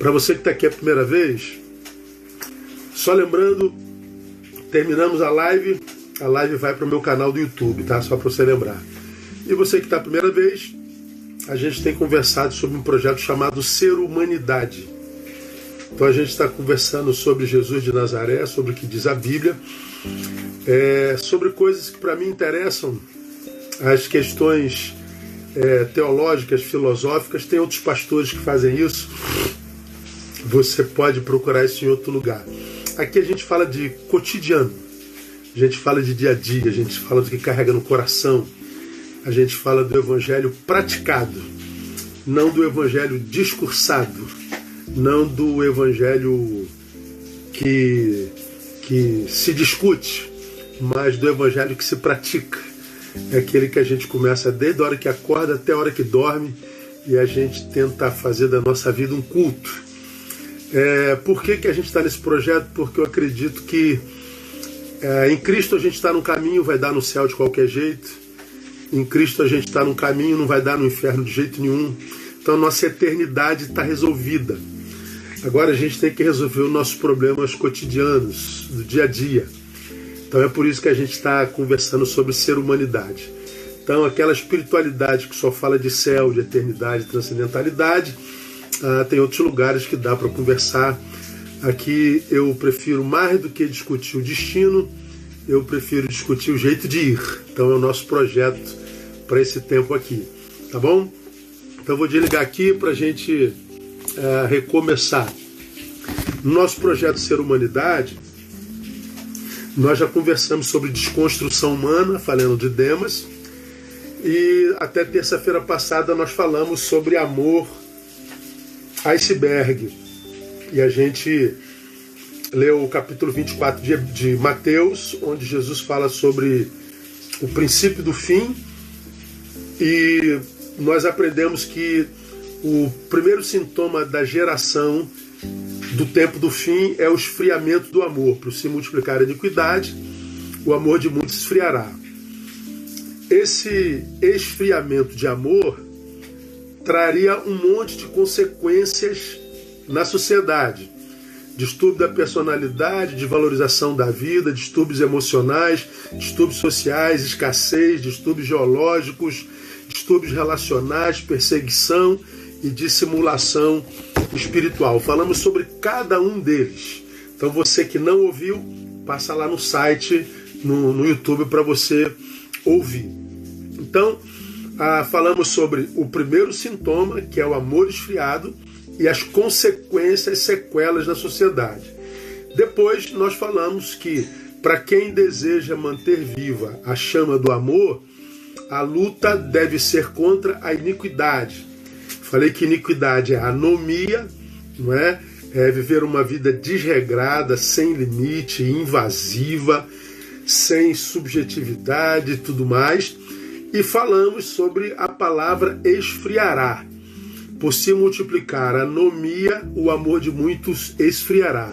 Para você que está aqui a primeira vez, só lembrando, terminamos a live, a live vai para o meu canal do YouTube, tá? Só para você lembrar. E você que está a primeira vez, a gente tem conversado sobre um projeto chamado Ser Humanidade. Então a gente está conversando sobre Jesus de Nazaré, sobre o que diz a Bíblia, é, sobre coisas que para mim interessam, as questões é, teológicas, filosóficas. Tem outros pastores que fazem isso. Você pode procurar isso em outro lugar. Aqui a gente fala de cotidiano, a gente fala de dia a dia, a gente fala do que carrega no coração, a gente fala do evangelho praticado, não do evangelho discursado, não do evangelho que, que se discute, mas do evangelho que se pratica. É aquele que a gente começa desde a hora que acorda até a hora que dorme e a gente tenta fazer da nossa vida um culto. É, por que, que a gente está nesse projeto? Porque eu acredito que é, em Cristo a gente está no caminho, vai dar no céu de qualquer jeito. Em Cristo a gente está no caminho, não vai dar no inferno de jeito nenhum. Então nossa eternidade está resolvida. Agora a gente tem que resolver os nossos problemas cotidianos, do dia a dia. Então é por isso que a gente está conversando sobre ser humanidade. Então aquela espiritualidade que só fala de céu, de eternidade, transcendentalidade, ah, tem outros lugares que dá para conversar. Aqui eu prefiro mais do que discutir o destino, eu prefiro discutir o jeito de ir. Então é o nosso projeto para esse tempo aqui, tá bom? Então vou desligar aqui para a gente ah, recomeçar. No nosso projeto Ser Humanidade, nós já conversamos sobre desconstrução humana, falando de Demas, e até terça-feira passada nós falamos sobre amor iceberg. E a gente leu o capítulo 24 de, de Mateus, onde Jesus fala sobre o princípio do fim, e nós aprendemos que o primeiro sintoma da geração do tempo do fim é o esfriamento do amor. Por se multiplicar a iniquidade, o amor de muitos esfriará. Esse esfriamento de amor traria um monte de consequências na sociedade. Distúrbio da personalidade, desvalorização da vida, distúrbios emocionais, distúrbios sociais, escassez, distúrbios geológicos, distúrbios relacionais, perseguição e dissimulação espiritual. Falamos sobre cada um deles. Então você que não ouviu, passa lá no site, no, no YouTube para você ouvir. Então, ah, falamos sobre o primeiro sintoma, que é o amor esfriado, e as consequências, sequelas na sociedade. Depois nós falamos que para quem deseja manter viva a chama do amor, a luta deve ser contra a iniquidade, Falei que iniquidade é anomia, não é? É viver uma vida desregrada, sem limite, invasiva, sem subjetividade e tudo mais. E falamos sobre a palavra esfriará. Por se multiplicar a anomia, o amor de muitos esfriará.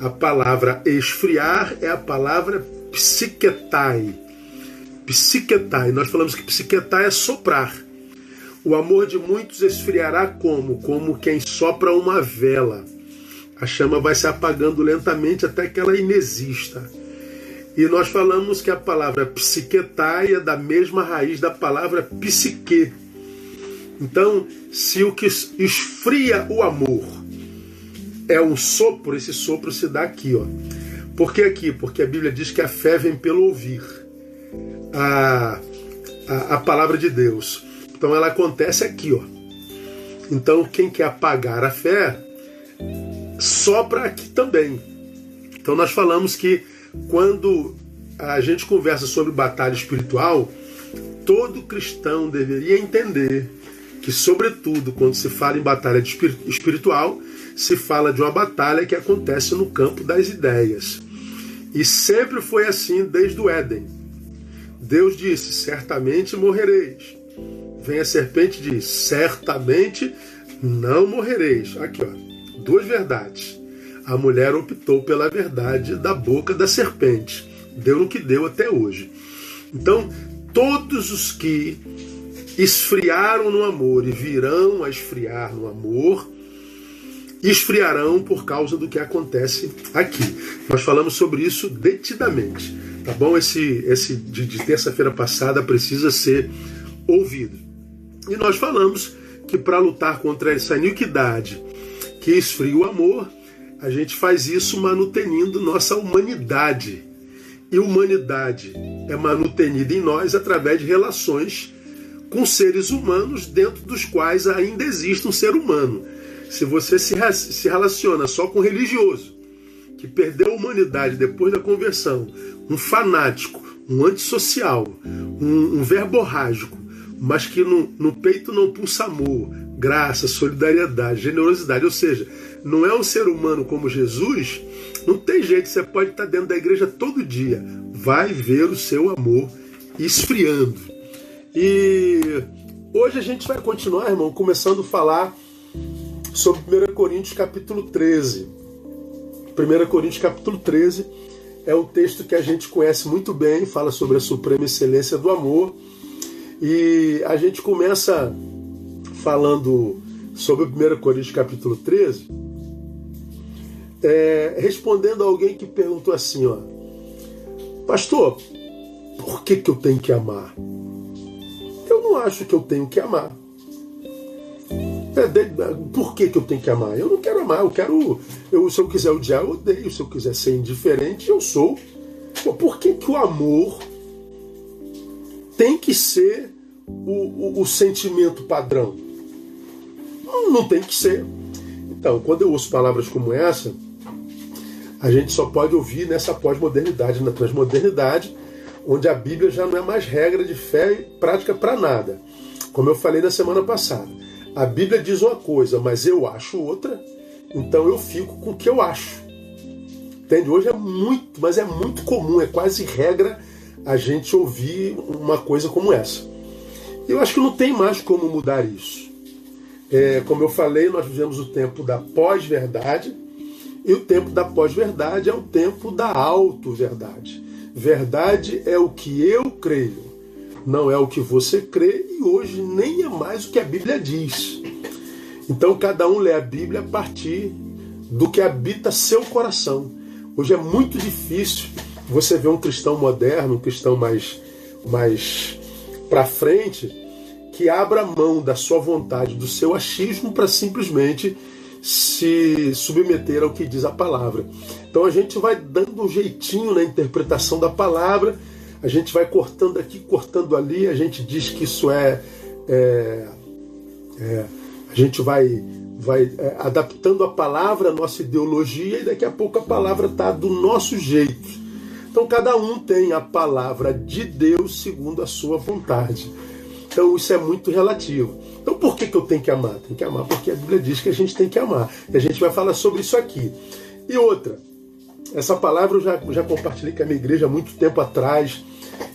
A palavra esfriar é a palavra psiquetai. Psiquetai. Nós falamos que psiquetai é soprar. O amor de muitos esfriará como? Como quem sopra uma vela. A chama vai se apagando lentamente até que ela inexista. E nós falamos que a palavra psiquetai é da mesma raiz da palavra psique. Então, se o que esfria o amor é um sopro, esse sopro se dá aqui, ó. Por que aqui? Porque a Bíblia diz que a fé vem pelo ouvir a, a, a palavra de Deus. Então ela acontece aqui, ó. Então quem quer apagar a fé sopra aqui também. Então nós falamos que quando a gente conversa sobre batalha espiritual, todo cristão deveria entender que, sobretudo, quando se fala em batalha espiritual, se fala de uma batalha que acontece no campo das ideias. E sempre foi assim desde o Éden. Deus disse: certamente morrereis. Vem a serpente e diz: Certamente não morrereis. Aqui, ó, duas verdades. A mulher optou pela verdade da boca da serpente. Deu no que deu até hoje. Então, todos os que esfriaram no amor e virão a esfriar no amor, esfriarão por causa do que acontece aqui. Nós falamos sobre isso detidamente, tá bom? Esse, esse de, de terça-feira passada precisa ser ouvido. E nós falamos que para lutar contra essa iniquidade que esfria o amor, a gente faz isso manutenindo nossa humanidade. E humanidade é manutenida em nós através de relações com seres humanos dentro dos quais ainda existe um ser humano. Se você se, se relaciona só com religioso, que perdeu a humanidade depois da conversão, um fanático, um antissocial, um, um verborrágico, mas que no, no peito não pulsa amor, graça, solidariedade, generosidade, ou seja, não é um ser humano como Jesus, não tem jeito, você pode estar dentro da igreja todo dia, vai ver o seu amor esfriando. E hoje a gente vai continuar, irmão, começando a falar sobre 1 Coríntios capítulo 13. 1 Coríntios capítulo 13 é um texto que a gente conhece muito bem, fala sobre a suprema excelência do amor. E a gente começa falando sobre 1 Coríntios capítulo 13, é, respondendo a alguém que perguntou assim, ó, Pastor, por que, que eu tenho que amar? Eu não acho que eu tenho que amar. É, por que, que eu tenho que amar? Eu não quero amar, eu quero. Eu, se eu quiser odiar, eu odeio. Se eu quiser ser indiferente, eu sou. Pô, por que, que o amor tem que ser o, o, o sentimento padrão? Não, tem que ser. Então, quando eu ouço palavras como essa, a gente só pode ouvir nessa pós-modernidade, na transmodernidade, onde a Bíblia já não é mais regra de fé e prática para nada. Como eu falei na semana passada. A Bíblia diz uma coisa, mas eu acho outra, então eu fico com o que eu acho. Entende? Hoje é muito, mas é muito comum, é quase regra a gente ouvir uma coisa como essa. Eu acho que não tem mais como mudar isso. É, como eu falei, nós vivemos o tempo da pós-verdade, e o tempo da pós-verdade é o tempo da auto-verdade. Verdade é o que eu creio não é o que você crê e hoje nem é mais o que a Bíblia diz. Então cada um lê a Bíblia a partir do que habita seu coração. Hoje é muito difícil você ver um cristão moderno, um cristão mais, mais para frente, que abra mão da sua vontade, do seu achismo para simplesmente se submeter ao que diz a palavra. Então a gente vai dando um jeitinho na interpretação da palavra a gente vai cortando aqui, cortando ali, a gente diz que isso é. é, é a gente vai, vai é, adaptando a palavra à nossa ideologia e daqui a pouco a palavra está do nosso jeito. Então cada um tem a palavra de Deus segundo a sua vontade. Então isso é muito relativo. Então por que, que eu tenho que amar? Tem que amar porque a Bíblia diz que a gente tem que amar. E a gente vai falar sobre isso aqui. E outra, essa palavra eu já, já compartilhei com a minha igreja há muito tempo atrás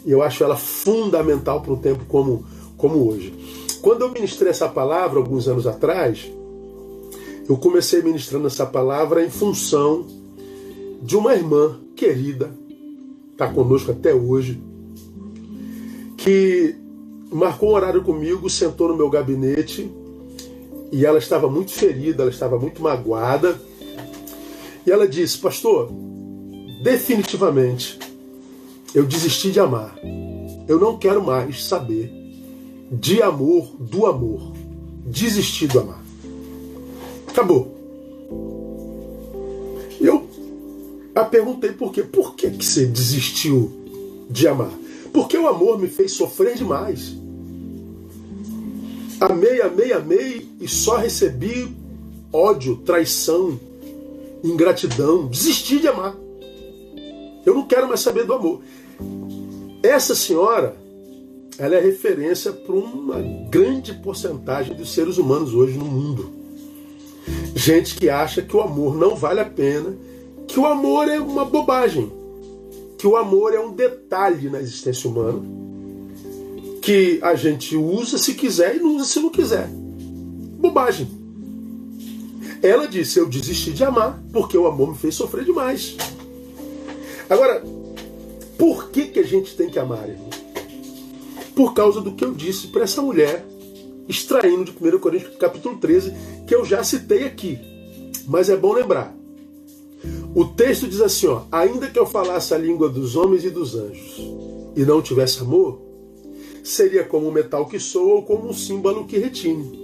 e eu acho ela fundamental para um tempo como, como hoje. Quando eu ministrei essa palavra alguns anos atrás, eu comecei ministrando essa palavra em função de uma irmã querida, está conosco até hoje, que marcou um horário comigo, sentou no meu gabinete e ela estava muito ferida, ela estava muito magoada e ela disse: Pastor, definitivamente eu desisti de amar. Eu não quero mais saber de amor do amor. Desisti do amar. Acabou. Eu a perguntei por quê. Por que, que você desistiu de amar? Porque o amor me fez sofrer demais. Amei, amei, amei e só recebi ódio, traição, ingratidão, desisti de amar. Eu não quero mais saber do amor. Essa senhora, ela é referência para uma grande porcentagem dos seres humanos hoje no mundo. Gente que acha que o amor não vale a pena, que o amor é uma bobagem, que o amor é um detalhe na existência humana, que a gente usa se quiser e não usa se não quiser. Bobagem. Ela disse: Eu desisti de amar porque o amor me fez sofrer demais. Agora, por que, que a gente tem que amar, irmão? Por causa do que eu disse para essa mulher, extraindo de 1 Coríntios capítulo 13, que eu já citei aqui. Mas é bom lembrar. O texto diz assim, ó, ainda que eu falasse a língua dos homens e dos anjos e não tivesse amor, seria como um metal que soa ou como um símbolo que retine.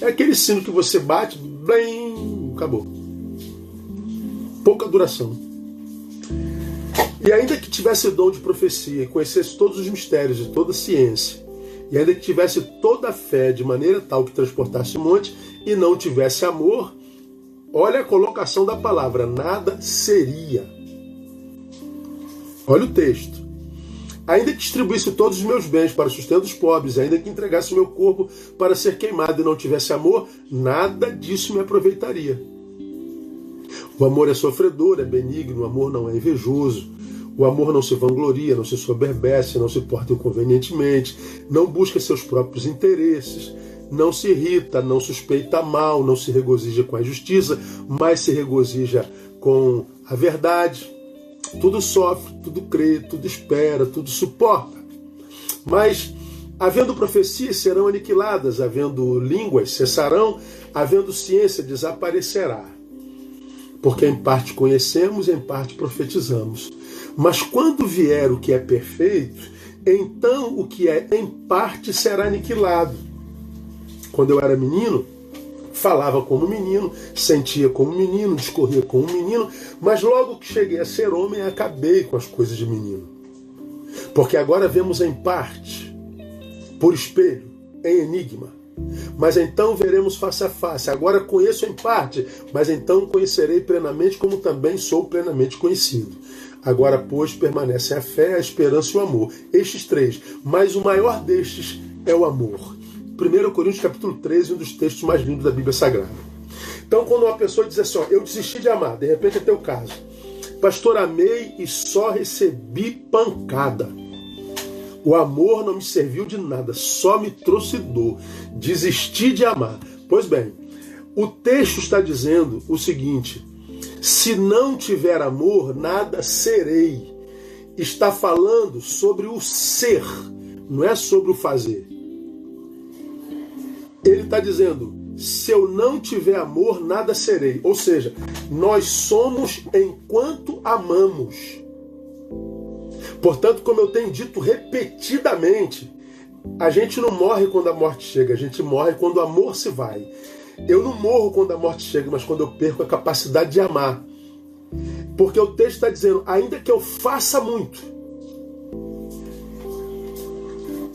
É aquele sino que você bate, bem, acabou. Pouca duração. E ainda que tivesse dom de profecia e conhecesse todos os mistérios e toda a ciência, e ainda que tivesse toda a fé de maneira tal que transportasse monte e não tivesse amor, olha a colocação da palavra, nada seria. Olha o texto. Ainda que distribuísse todos os meus bens para o sustento dos pobres, ainda que entregasse meu corpo para ser queimado e não tivesse amor, nada disso me aproveitaria. O amor é sofredor, é benigno, o amor não é invejoso. O amor não se vangloria, não se soberbece, não se porta inconvenientemente, não busca seus próprios interesses, não se irrita, não suspeita mal, não se regozija com a justiça, mas se regozija com a verdade. Tudo sofre, tudo crê, tudo espera, tudo suporta. Mas, havendo profecias, serão aniquiladas, havendo línguas, cessarão, havendo ciência, desaparecerá. Porque em parte conhecemos, em parte profetizamos. Mas quando vier o que é perfeito, então o que é em parte será aniquilado. Quando eu era menino, falava como menino, sentia como menino, discorria como menino, mas logo que cheguei a ser homem, acabei com as coisas de menino. Porque agora vemos em parte, por espelho, em enigma. Mas então veremos face a face. Agora conheço em parte, mas então conhecerei plenamente, como também sou plenamente conhecido. Agora, pois, permanecem a fé, a esperança e o amor. Estes três. Mas o maior destes é o amor. 1 Coríntios capítulo 13, um dos textos mais lindos da Bíblia Sagrada. Então, quando uma pessoa diz assim, ó, eu desisti de amar, de repente é teu caso. Pastor, amei e só recebi pancada. O amor não me serviu de nada, só me trouxe dor. Desisti de amar. Pois bem, o texto está dizendo o seguinte: se não tiver amor, nada serei. Está falando sobre o ser, não é sobre o fazer. Ele está dizendo: se eu não tiver amor, nada serei. Ou seja, nós somos enquanto amamos. Portanto, como eu tenho dito repetidamente, a gente não morre quando a morte chega, a gente morre quando o amor se vai. Eu não morro quando a morte chega, mas quando eu perco a capacidade de amar. Porque o texto está dizendo, ainda que eu faça muito.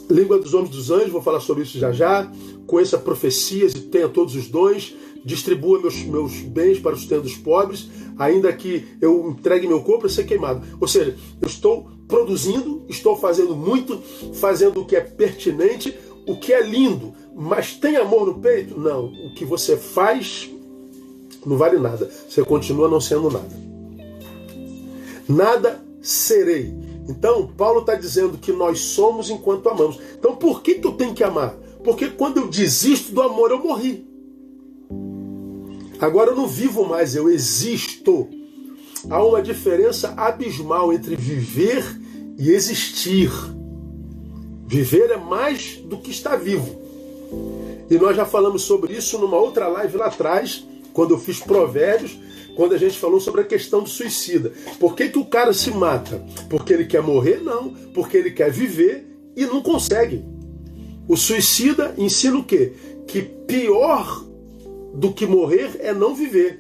Língua dos homens dos anjos, vou falar sobre isso já já. Conheça profecias e tenha todos os dons. Distribua meus, meus bens para os sustento dos pobres, ainda que eu entregue meu corpo para ser queimado. Ou seja, eu estou produzindo, estou fazendo muito, fazendo o que é pertinente, o que é lindo, mas tem amor no peito? Não. O que você faz não vale nada. Você continua não sendo nada. Nada serei. Então, Paulo está dizendo que nós somos enquanto amamos. Então, por que, que eu tenho que amar? Porque quando eu desisto do amor, eu morri. Agora eu não vivo mais, eu existo. Há uma diferença abismal entre viver e existir. Viver é mais do que estar vivo. E nós já falamos sobre isso numa outra live lá atrás, quando eu fiz provérbios, quando a gente falou sobre a questão do suicida. Por que, que o cara se mata? Porque ele quer morrer? Não. Porque ele quer viver e não consegue. O suicida ensina o quê? Que pior do que morrer é não viver.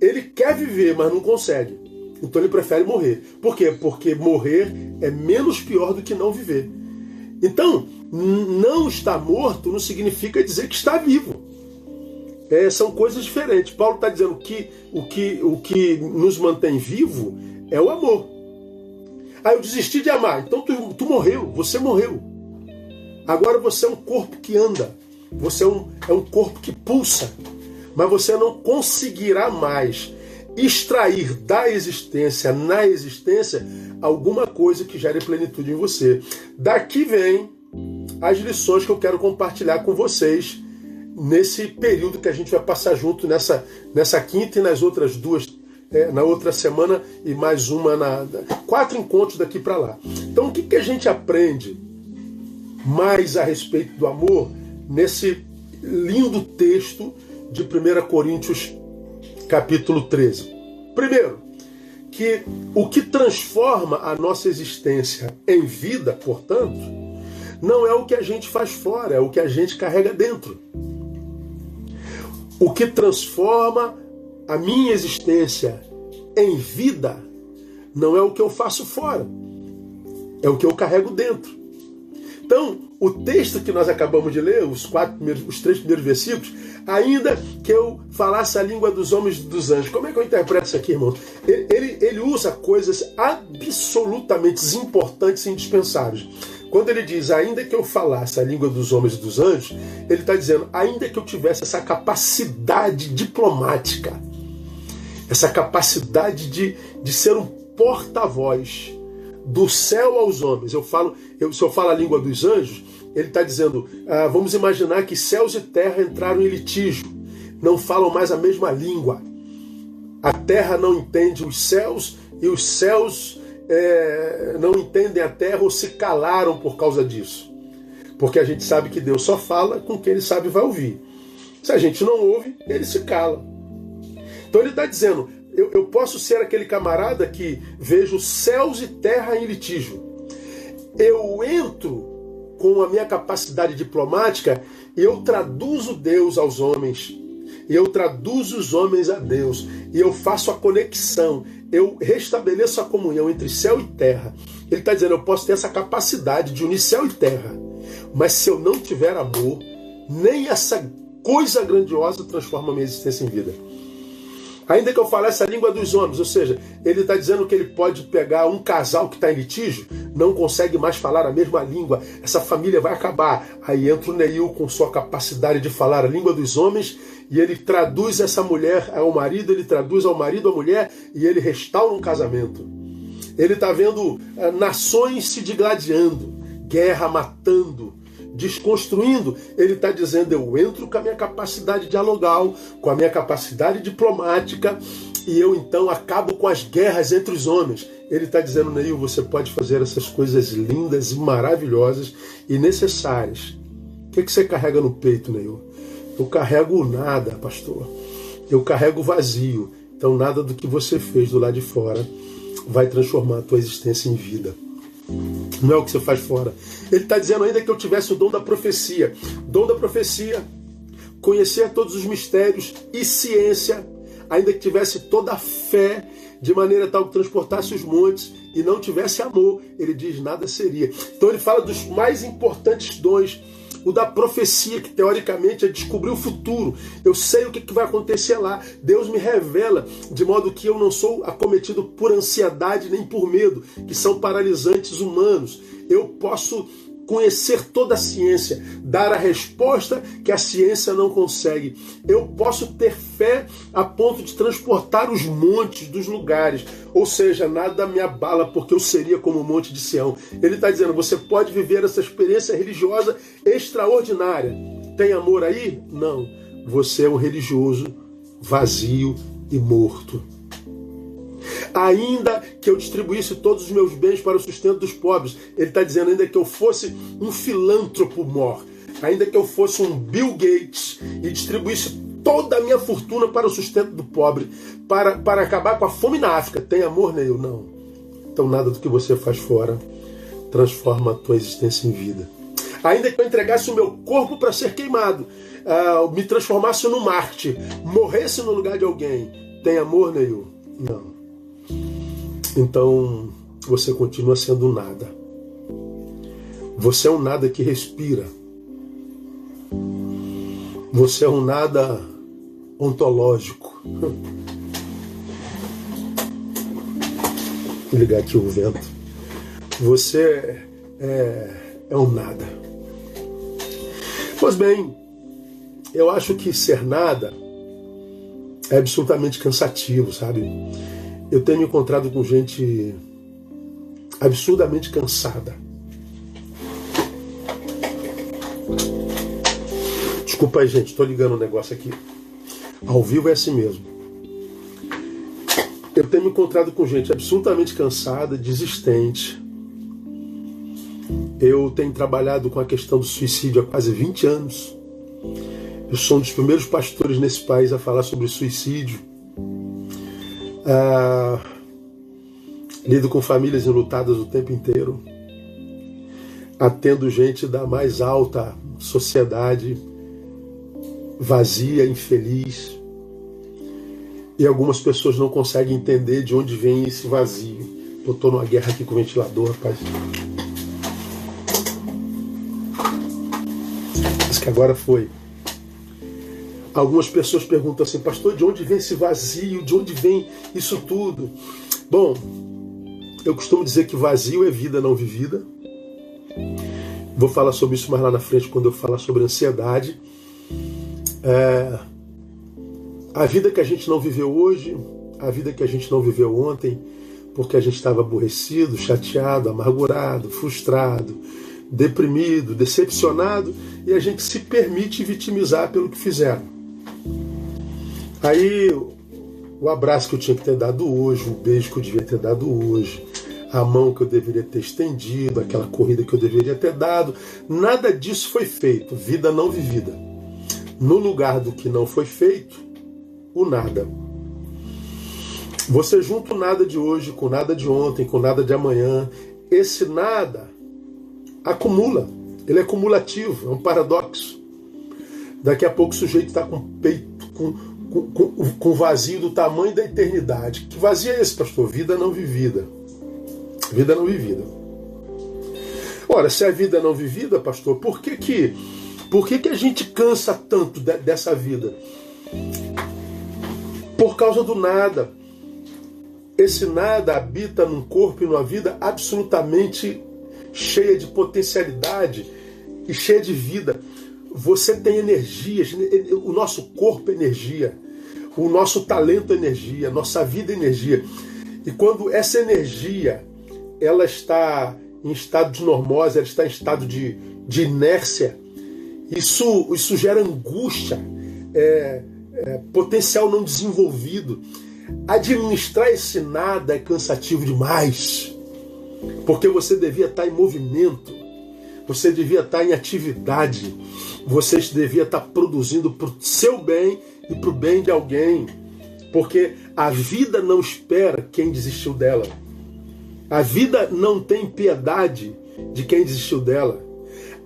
Ele quer viver, mas não consegue. Então ele prefere morrer. Por quê? Porque morrer é menos pior do que não viver. Então, não estar morto não significa dizer que está vivo. É, são coisas diferentes. Paulo está dizendo que o, que o que nos mantém vivo é o amor. Ah, eu desisti de amar. Então tu, tu morreu, você morreu. Agora você é um corpo que anda. Você é um, é um corpo que pulsa. Mas você não conseguirá mais extrair da existência, na existência, alguma coisa que gere plenitude em você. Daqui vem as lições que eu quero compartilhar com vocês nesse período que a gente vai passar junto nessa, nessa quinta e nas outras duas, é, na outra semana e mais uma na. Quatro encontros daqui para lá. Então o que, que a gente aprende mais a respeito do amor nesse lindo texto de 1 Coríntios capítulo 13. Primeiro, que o que transforma a nossa existência em vida, portanto, não é o que a gente faz fora, é o que a gente carrega dentro. O que transforma a minha existência em vida não é o que eu faço fora, é o que eu carrego dentro. Então, o texto que nós acabamos de ler, os, quatro primeiros, os três primeiros versículos, ainda que eu falasse a língua dos homens e dos anjos. Como é que eu interpreto isso aqui, irmão? Ele, ele, ele usa coisas absolutamente importantes e indispensáveis. Quando ele diz, ainda que eu falasse a língua dos homens e dos anjos, ele está dizendo, ainda que eu tivesse essa capacidade diplomática, essa capacidade de, de ser um porta-voz do céu aos homens. Eu falo, eu, se eu falo a língua dos anjos, ele está dizendo: ah, vamos imaginar que céus e terra entraram em litígio, não falam mais a mesma língua. A terra não entende os céus e os céus é, não entendem a terra ou se calaram por causa disso. Porque a gente sabe que Deus só fala com quem ele sabe vai ouvir. Se a gente não ouve, ele se cala. Então ele está dizendo: eu, eu posso ser aquele camarada que vejo céus e terra em litígio. Eu entro com a minha capacidade diplomática e eu traduzo Deus aos homens. E eu traduzo os homens a Deus. E eu faço a conexão. Eu restabeleço a comunhão entre céu e terra. Ele está dizendo: eu posso ter essa capacidade de unir céu e terra. Mas se eu não tiver amor, nem essa coisa grandiosa transforma minha existência em vida. Ainda que eu falasse a língua dos homens, ou seja, ele está dizendo que ele pode pegar um casal que está em litígio, não consegue mais falar a mesma língua, essa família vai acabar. Aí entra o Neil com sua capacidade de falar a língua dos homens e ele traduz essa mulher ao marido, ele traduz ao marido a mulher e ele restaura um casamento. Ele está vendo uh, nações se digladiando, guerra matando, desconstruindo, ele está dizendo: eu entro com a minha capacidade dialogal, com a minha capacidade diplomática, e eu então acabo com as guerras entre os homens. Ele está dizendo, Neil, você pode fazer essas coisas lindas e maravilhosas e necessárias. O que, que você carrega no peito, Neil? Eu carrego nada, pastor. Eu carrego vazio. Então nada do que você fez do lado de fora vai transformar a tua existência em vida. Não é o que você faz fora. Ele está dizendo ainda que eu tivesse o dom da profecia. Dom da profecia, conhecer todos os mistérios e ciência, ainda que tivesse toda a fé, de maneira tal que transportasse os montes e não tivesse amor, ele diz nada seria. Então ele fala dos mais importantes dons o da profecia, que teoricamente é descobrir o futuro. Eu sei o que vai acontecer lá. Deus me revela, de modo que eu não sou acometido por ansiedade nem por medo, que são paralisantes humanos. Eu posso conhecer toda a ciência, dar a resposta que a ciência não consegue. Eu posso ter fé a ponto de transportar os montes dos lugares, ou seja, nada me abala, porque eu seria como o monte de Sião. Ele está dizendo: você pode viver essa experiência religiosa extraordinária. Tem amor aí? Não. Você é um religioso vazio e morto ainda que eu distribuísse todos os meus bens para o sustento dos pobres. Ele está dizendo ainda que eu fosse um filântropo mor, ainda que eu fosse um Bill Gates e distribuísse toda a minha fortuna para o sustento do pobre, para, para acabar com a fome na África. Tem amor nele? Não. Então nada do que você faz fora transforma a tua existência em vida. Ainda que eu entregasse o meu corpo para ser queimado, uh, me transformasse no Marte, morresse no lugar de alguém, tem amor, Neil? Não. Então você continua sendo nada. Você é um nada que respira. Você é um nada ontológico. Vou ligar aqui o vento. Você é, é um nada. Pois bem, eu acho que ser nada é absolutamente cansativo, sabe? Eu tenho encontrado com gente absurdamente cansada. Desculpa aí, gente, estou ligando um negócio aqui. Ao vivo é assim mesmo. Eu tenho me encontrado com gente absolutamente cansada, desistente. Eu tenho trabalhado com a questão do suicídio há quase 20 anos. Eu sou um dos primeiros pastores nesse país a falar sobre suicídio. Ah, lido com famílias enlutadas o tempo inteiro, atendo gente da mais alta sociedade, vazia, infeliz. E algumas pessoas não conseguem entender de onde vem esse vazio. Eu estou numa guerra aqui com o ventilador, rapaz. Acho que agora foi. Algumas pessoas perguntam assim, pastor, de onde vem esse vazio? De onde vem isso tudo? Bom, eu costumo dizer que vazio é vida não vivida. Vou falar sobre isso mais lá na frente quando eu falar sobre ansiedade. É, a vida que a gente não viveu hoje, a vida que a gente não viveu ontem, porque a gente estava aborrecido, chateado, amargurado, frustrado, deprimido, decepcionado, e a gente se permite vitimizar pelo que fizeram. Aí o abraço que eu tinha que ter dado hoje, o beijo que eu devia ter dado hoje, a mão que eu deveria ter estendido, aquela corrida que eu deveria ter dado, nada disso foi feito, vida não vivida. No lugar do que não foi feito, o nada. Você junta o nada de hoje com nada de ontem, com nada de amanhã, esse nada acumula, ele é cumulativo, é um paradoxo. Daqui a pouco o sujeito está com o peito, com, com, vazio do tamanho da eternidade. Que vazio é esse, pastor? Vida não vivida. Vida não vivida. Ora, se é vida não vivida, pastor, por que que, por que, que a gente cansa tanto de, dessa vida? Por causa do nada. Esse nada habita num corpo e numa vida absolutamente cheia de potencialidade e cheia de vida. Você tem energias, o nosso corpo é energia, o nosso talento é energia, nossa vida é energia. E quando essa energia ela está em estado de normose, ela está em estado de, de inércia, isso, isso gera angústia, é, é, potencial não desenvolvido. Administrar esse nada é cansativo demais, porque você devia estar em movimento, você devia estar em atividade, você devia estar produzindo para o seu bem e para o bem de alguém. Porque a vida não espera quem desistiu dela. A vida não tem piedade de quem desistiu dela.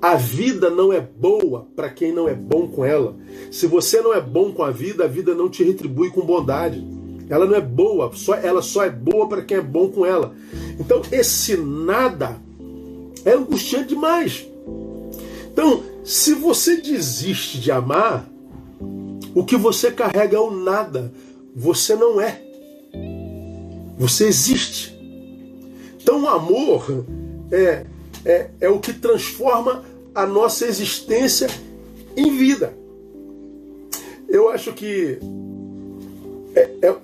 A vida não é boa para quem não é bom com ela. Se você não é bom com a vida, a vida não te retribui com bondade. Ela não é boa, só, ela só é boa para quem é bom com ela. Então, esse nada é angustiante demais. Então, se você desiste de amar, o que você carrega é o nada. Você não é. Você existe. Então, o amor é, é, é o que transforma a nossa existência em vida. Eu acho que é, é,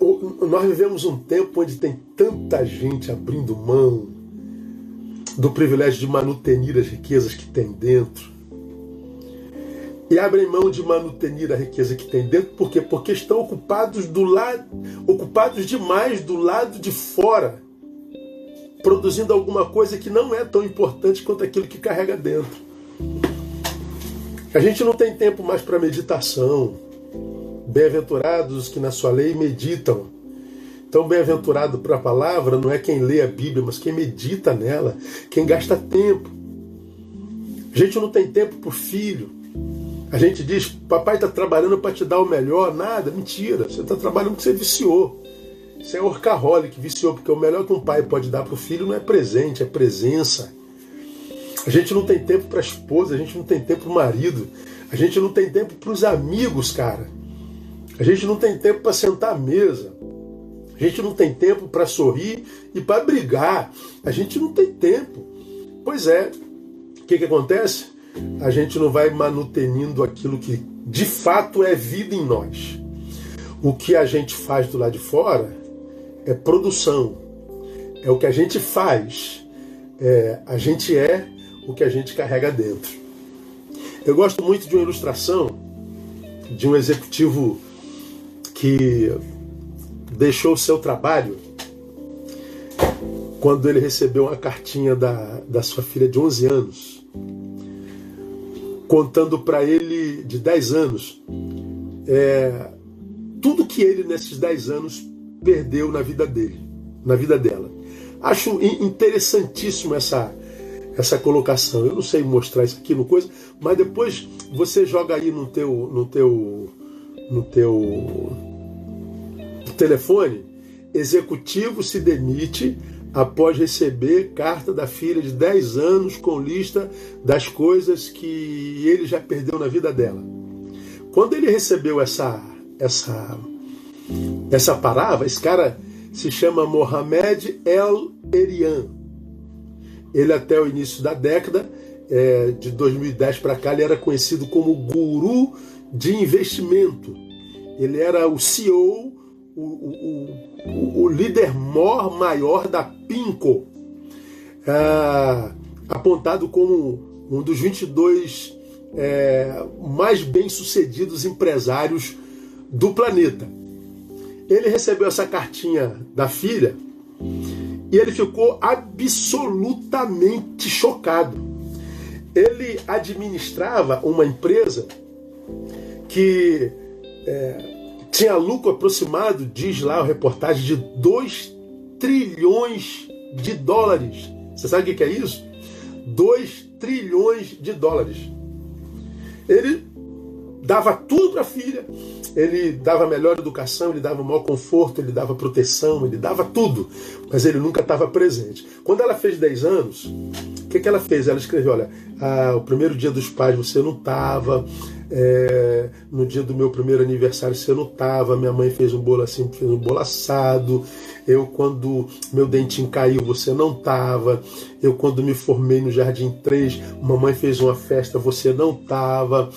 nós vivemos um tempo onde tem tanta gente abrindo mão do privilégio de manutenir as riquezas que tem dentro e abrem mão de manutenir a riqueza que tem dentro, por quê? Porque estão ocupados do lado, ocupados demais do lado de fora, produzindo alguma coisa que não é tão importante quanto aquilo que carrega dentro. A gente não tem tempo mais para meditação. Bem-aventurados os que na sua lei meditam. Então, bem-aventurado para a palavra não é quem lê a Bíblia, mas quem medita nela, quem gasta tempo. A gente não tem tempo para o filho, a gente diz, papai está trabalhando para te dar o melhor. Nada, mentira. Você está trabalhando porque você viciou. Você é orcaholic, viciou, porque o melhor que um pai pode dar para o filho não é presente, é presença. A gente não tem tempo para a esposa, a gente não tem tempo para o marido, a gente não tem tempo para os amigos, cara. A gente não tem tempo para sentar à mesa. A gente não tem tempo para sorrir e para brigar. A gente não tem tempo. Pois é. O que, que acontece? a gente não vai manutenindo aquilo que de fato é vida em nós. O que a gente faz do lado de fora é produção. É o que a gente faz. É, a gente é o que a gente carrega dentro. Eu gosto muito de uma ilustração de um executivo que deixou o seu trabalho quando ele recebeu uma cartinha da, da sua filha de 11 anos contando para ele de 10 anos é, tudo que ele nesses 10 anos perdeu na vida dele, na vida dela. Acho interessantíssimo essa essa colocação. Eu não sei mostrar isso aqui no coisa, mas depois você joga aí no teu no teu no teu telefone, executivo se demite após receber carta da filha de 10 anos com lista das coisas que ele já perdeu na vida dela. Quando ele recebeu essa essa essa palavra, esse cara se chama Mohamed El Erian. Ele até o início da década é, de 2010 para cá ele era conhecido como guru de investimento. Ele era o CEO, o, o, o, líder mor maior da Pinco, é, apontado como um dos 22 é, mais bem-sucedidos empresários do planeta. Ele recebeu essa cartinha da filha e ele ficou absolutamente chocado. Ele administrava uma empresa que é, tinha lucro aproximado, diz lá a reportagem, de 2 trilhões de dólares. Você sabe o que é isso? 2 trilhões de dólares. Ele dava tudo para a filha, ele dava melhor educação, ele dava maior conforto, ele dava proteção, ele dava tudo, mas ele nunca estava presente. Quando ela fez 10 anos, o que, que ela fez? Ela escreveu: Olha, ah, o primeiro dia dos pais você não estava, é, no dia do meu primeiro aniversário você não estava, minha mãe fez um bolo assim, fez um bolo assado, eu quando meu dentinho caiu você não estava, eu quando me formei no Jardim 3, mamãe fez uma festa, você não estava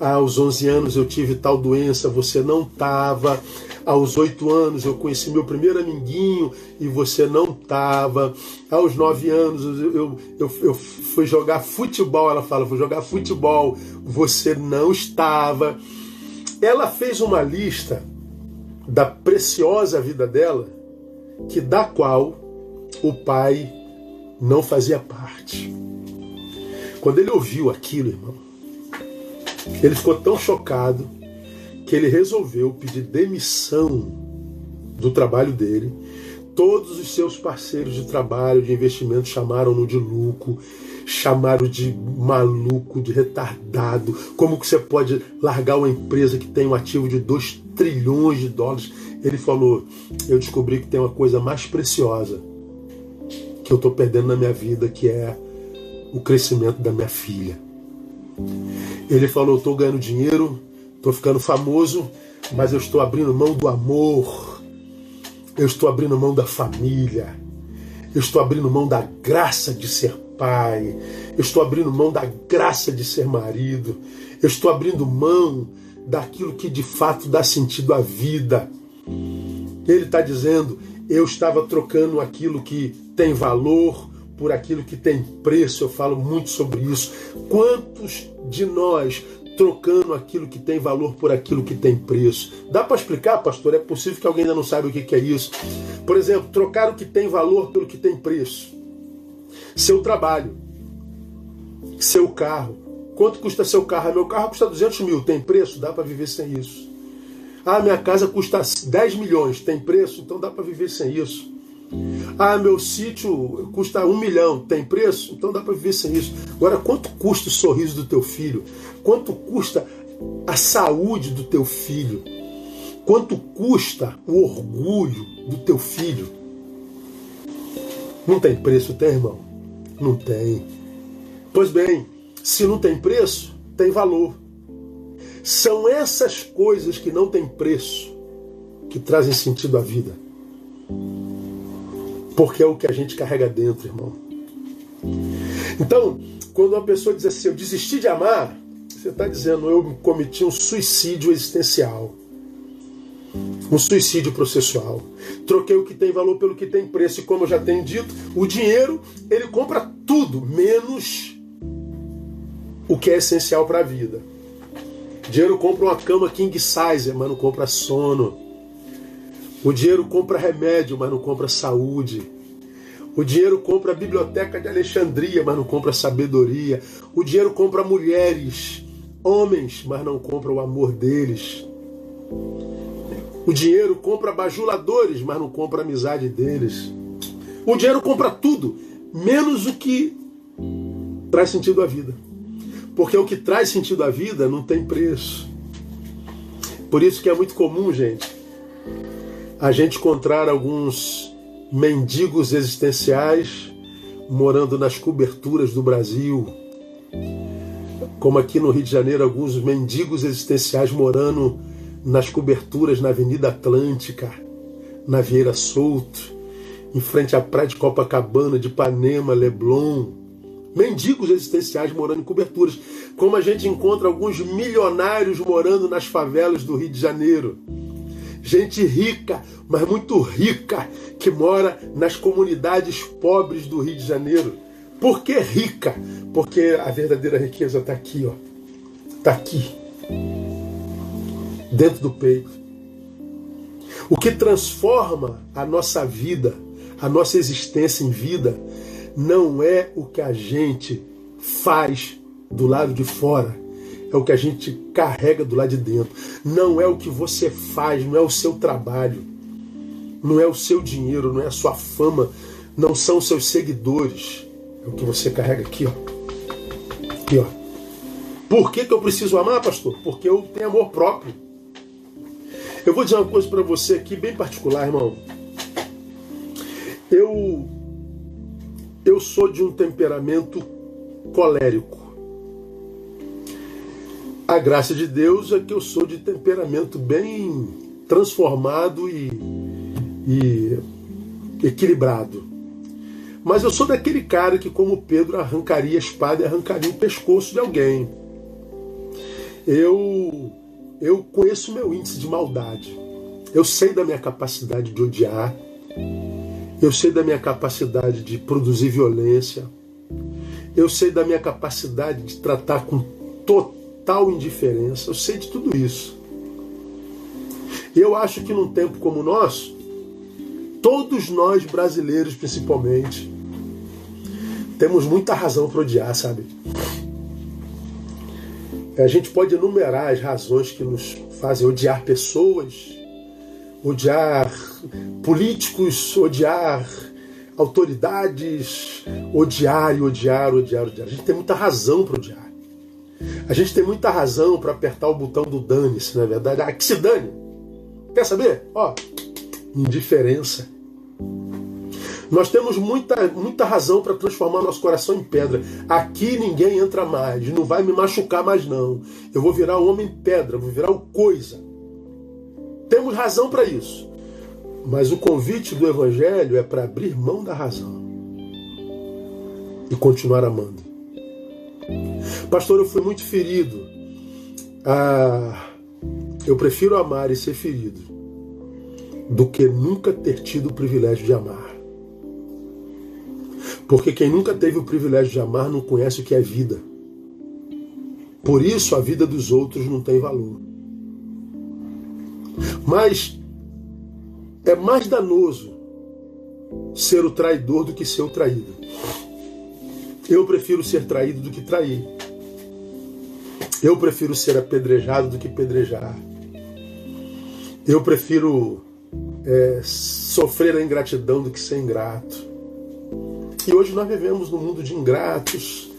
aos 11 anos eu tive tal doença, você não estava. Aos 8 anos eu conheci meu primeiro amiguinho e você não estava. Aos 9 anos eu, eu, eu, eu, fui jogar futebol, ela fala, fui jogar futebol, você não estava. Ela fez uma lista da preciosa vida dela, que da qual o pai não fazia parte. Quando ele ouviu aquilo, irmão, ele ficou tão chocado que ele resolveu pedir demissão do trabalho dele. Todos os seus parceiros de trabalho, de investimento, chamaram-no de louco, chamaram de maluco, de retardado. Como que você pode largar uma empresa que tem um ativo de 2 trilhões de dólares? Ele falou: Eu descobri que tem uma coisa mais preciosa que eu estou perdendo na minha vida, que é o crescimento da minha filha. Ele falou: estou ganhando dinheiro, estou ficando famoso, mas eu estou abrindo mão do amor, eu estou abrindo mão da família, eu estou abrindo mão da graça de ser pai, eu estou abrindo mão da graça de ser marido, eu estou abrindo mão daquilo que de fato dá sentido à vida. Ele está dizendo: eu estava trocando aquilo que tem valor por aquilo que tem preço, eu falo muito sobre isso. Quantos de nós trocando aquilo que tem valor por aquilo que tem preço? Dá para explicar, pastor? É possível que alguém ainda não saiba o que é isso. Por exemplo, trocar o que tem valor pelo que tem preço. Seu trabalho, seu carro. Quanto custa seu carro? Meu carro custa 200 mil, tem preço? Dá para viver sem isso. Ah, minha casa custa 10 milhões, tem preço? Então dá para viver sem isso. Ah, meu sítio custa um milhão, tem preço? Então dá para viver sem isso. Agora, quanto custa o sorriso do teu filho? Quanto custa a saúde do teu filho? Quanto custa o orgulho do teu filho? Não tem preço, tem, irmão? Não tem. Pois bem, se não tem preço, tem valor. São essas coisas que não têm preço que trazem sentido à vida. Porque é o que a gente carrega dentro, irmão. Então, quando uma pessoa diz assim, eu desisti de amar, você está dizendo, eu cometi um suicídio existencial. Um suicídio processual. Troquei o que tem valor pelo que tem preço. E como eu já tenho dito, o dinheiro, ele compra tudo, menos o que é essencial para a vida. Dinheiro compra uma cama king size, mas não compra sono. O dinheiro compra remédio, mas não compra saúde. O dinheiro compra a biblioteca de Alexandria, mas não compra sabedoria. O dinheiro compra mulheres, homens, mas não compra o amor deles. O dinheiro compra bajuladores, mas não compra a amizade deles. O dinheiro compra tudo, menos o que traz sentido à vida. Porque o que traz sentido à vida não tem preço. Por isso que é muito comum, gente, a gente encontrar alguns mendigos existenciais morando nas coberturas do Brasil. Como aqui no Rio de Janeiro, alguns mendigos existenciais morando nas coberturas na Avenida Atlântica, na Vieira Solto, em frente à praia de Copacabana, de Ipanema, Leblon. Mendigos existenciais morando em coberturas. Como a gente encontra alguns milionários morando nas favelas do Rio de Janeiro. Gente rica, mas muito rica, que mora nas comunidades pobres do Rio de Janeiro. Por que rica? Porque a verdadeira riqueza está aqui, ó. Está aqui dentro do peito. O que transforma a nossa vida, a nossa existência em vida, não é o que a gente faz do lado de fora, é o que a gente carrega do lado de dentro. Não é o que você faz, não é o seu trabalho, não é o seu dinheiro, não é a sua fama, não são os seus seguidores. É o que você carrega aqui, ó. Aqui, ó. Por que, que eu preciso amar, pastor? Porque eu tenho amor próprio. Eu vou dizer uma coisa para você aqui bem particular, irmão. Eu eu sou de um temperamento colérico. A graça de Deus é que eu sou de temperamento bem transformado e, e equilibrado. Mas eu sou daquele cara que, como Pedro, arrancaria a espada e arrancaria o pescoço de alguém. Eu eu conheço meu índice de maldade. Eu sei da minha capacidade de odiar. Eu sei da minha capacidade de produzir violência. Eu sei da minha capacidade de tratar com total indiferença. Eu sei de tudo isso. Eu acho que num tempo como o nosso, todos nós brasileiros principalmente, temos muita razão para odiar, sabe? A gente pode enumerar as razões que nos fazem odiar pessoas, odiar políticos, odiar autoridades, odiar e odiar, odiar, odiar. A gente tem muita razão para odiar. A gente tem muita razão para apertar o botão do dane-se, na é verdade. Ah, que se dane! Quer saber? Ó, indiferença. Nós temos muita, muita razão para transformar nosso coração em pedra. Aqui ninguém entra mais, não vai me machucar mais não. Eu vou virar um homem pedra, vou virar o coisa. Temos razão para isso. Mas o convite do evangelho é para abrir mão da razão e continuar amando. Pastor, eu fui muito ferido. Ah, eu prefiro amar e ser ferido do que nunca ter tido o privilégio de amar. Porque quem nunca teve o privilégio de amar não conhece o que é vida. Por isso a vida dos outros não tem valor. Mas é mais danoso ser o traidor do que ser o traído. Eu prefiro ser traído do que trair. Eu prefiro ser apedrejado do que pedrejar. Eu prefiro é, sofrer a ingratidão do que ser ingrato. E hoje nós vivemos no mundo de ingratos,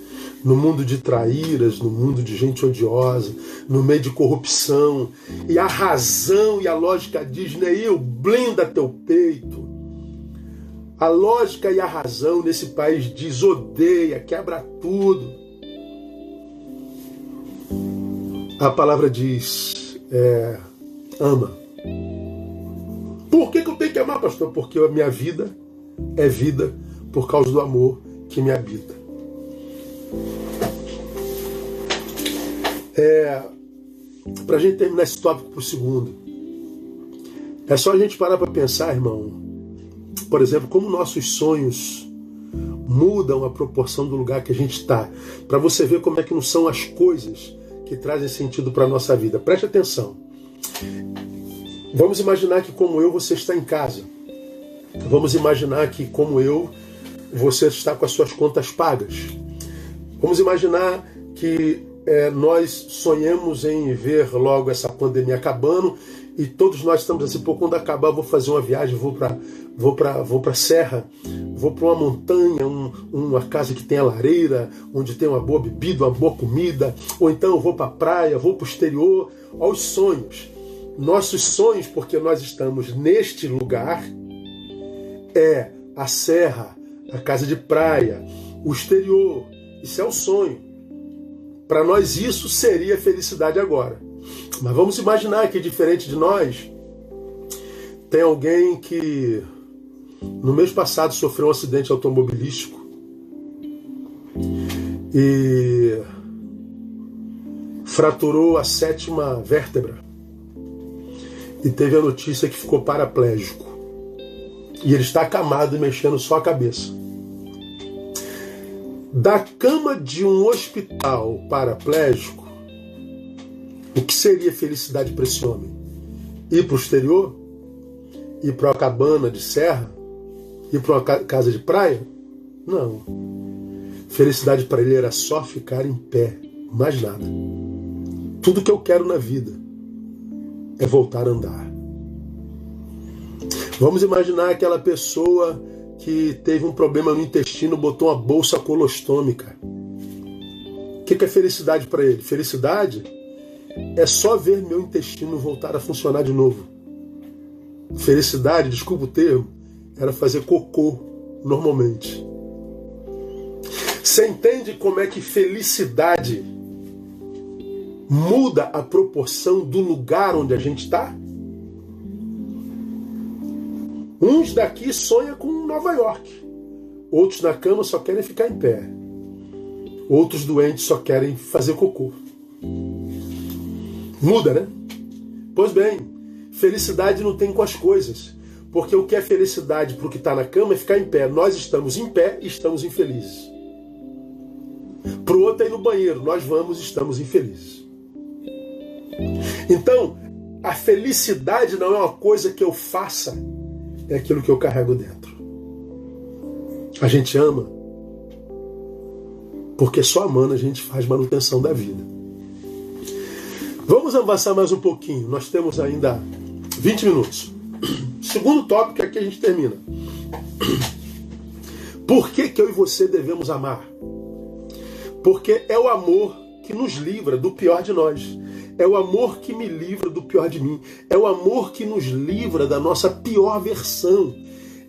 no mundo de traíras, no mundo de gente odiosa, no meio de corrupção. E a razão e a lógica diz, Neil, blinda teu peito. A lógica e a razão nesse país diz odeia, quebra tudo. A palavra diz é, ama. Por que, que eu tenho que amar, pastor? Porque a minha vida é vida por causa do amor que me habita. É, para a gente terminar esse tópico por segundo, é só a gente parar para pensar, irmão, por exemplo, como nossos sonhos mudam a proporção do lugar que a gente está, para você ver como é que não são as coisas que trazem sentido para a nossa vida. Preste atenção. Vamos imaginar que, como eu, você está em casa. Vamos imaginar que, como eu, você está com as suas contas pagas. Vamos imaginar que é, nós sonhamos em ver logo essa pandemia acabando e todos nós estamos assim, pô, quando acabar vou fazer uma viagem, vou para vou para vou para serra, vou para uma montanha, um, uma casa que tenha lareira, onde tem uma boa bebida, uma boa comida, ou então vou para a praia, vou para o exterior, aos sonhos. Nossos sonhos, porque nós estamos neste lugar, é a serra, a casa de praia, o exterior. Isso é o sonho. Para nós isso seria felicidade agora. Mas vamos imaginar que diferente de nós, tem alguém que no mês passado sofreu um acidente automobilístico e fraturou a sétima vértebra e teve a notícia que ficou paraplégico. E ele está acamado e mexendo só a cabeça. Da cama de um hospital paraplégico, seria felicidade para esse homem? Ir para o exterior? Ir para uma cabana de serra? Ir para uma casa de praia? Não. Felicidade para ele era só ficar em pé, mais nada. Tudo que eu quero na vida é voltar a andar. Vamos imaginar aquela pessoa que teve um problema no intestino, botou uma bolsa colostômica. O que é felicidade para ele? Felicidade é só ver meu intestino voltar a funcionar de novo. Felicidade, desculpa o termo, era fazer cocô normalmente. Você entende como é que felicidade muda a proporção do lugar onde a gente está? Uns daqui sonham com Nova York, outros na cama só querem ficar em pé, outros doentes só querem fazer cocô. Muda, né? Pois bem, felicidade não tem com as coisas. Porque o que é felicidade para o que está na cama é ficar em pé. Nós estamos em pé e estamos infelizes. Para o outro é ir no banheiro. Nós vamos e estamos infelizes. Então, a felicidade não é uma coisa que eu faça, é aquilo que eu carrego dentro. A gente ama, porque só amando a gente faz manutenção da vida. Vamos avançar mais um pouquinho, nós temos ainda 20 minutos. Segundo tópico, aqui a gente termina. Por que, que eu e você devemos amar? Porque é o amor que nos livra do pior de nós. É o amor que me livra do pior de mim. É o amor que nos livra da nossa pior versão.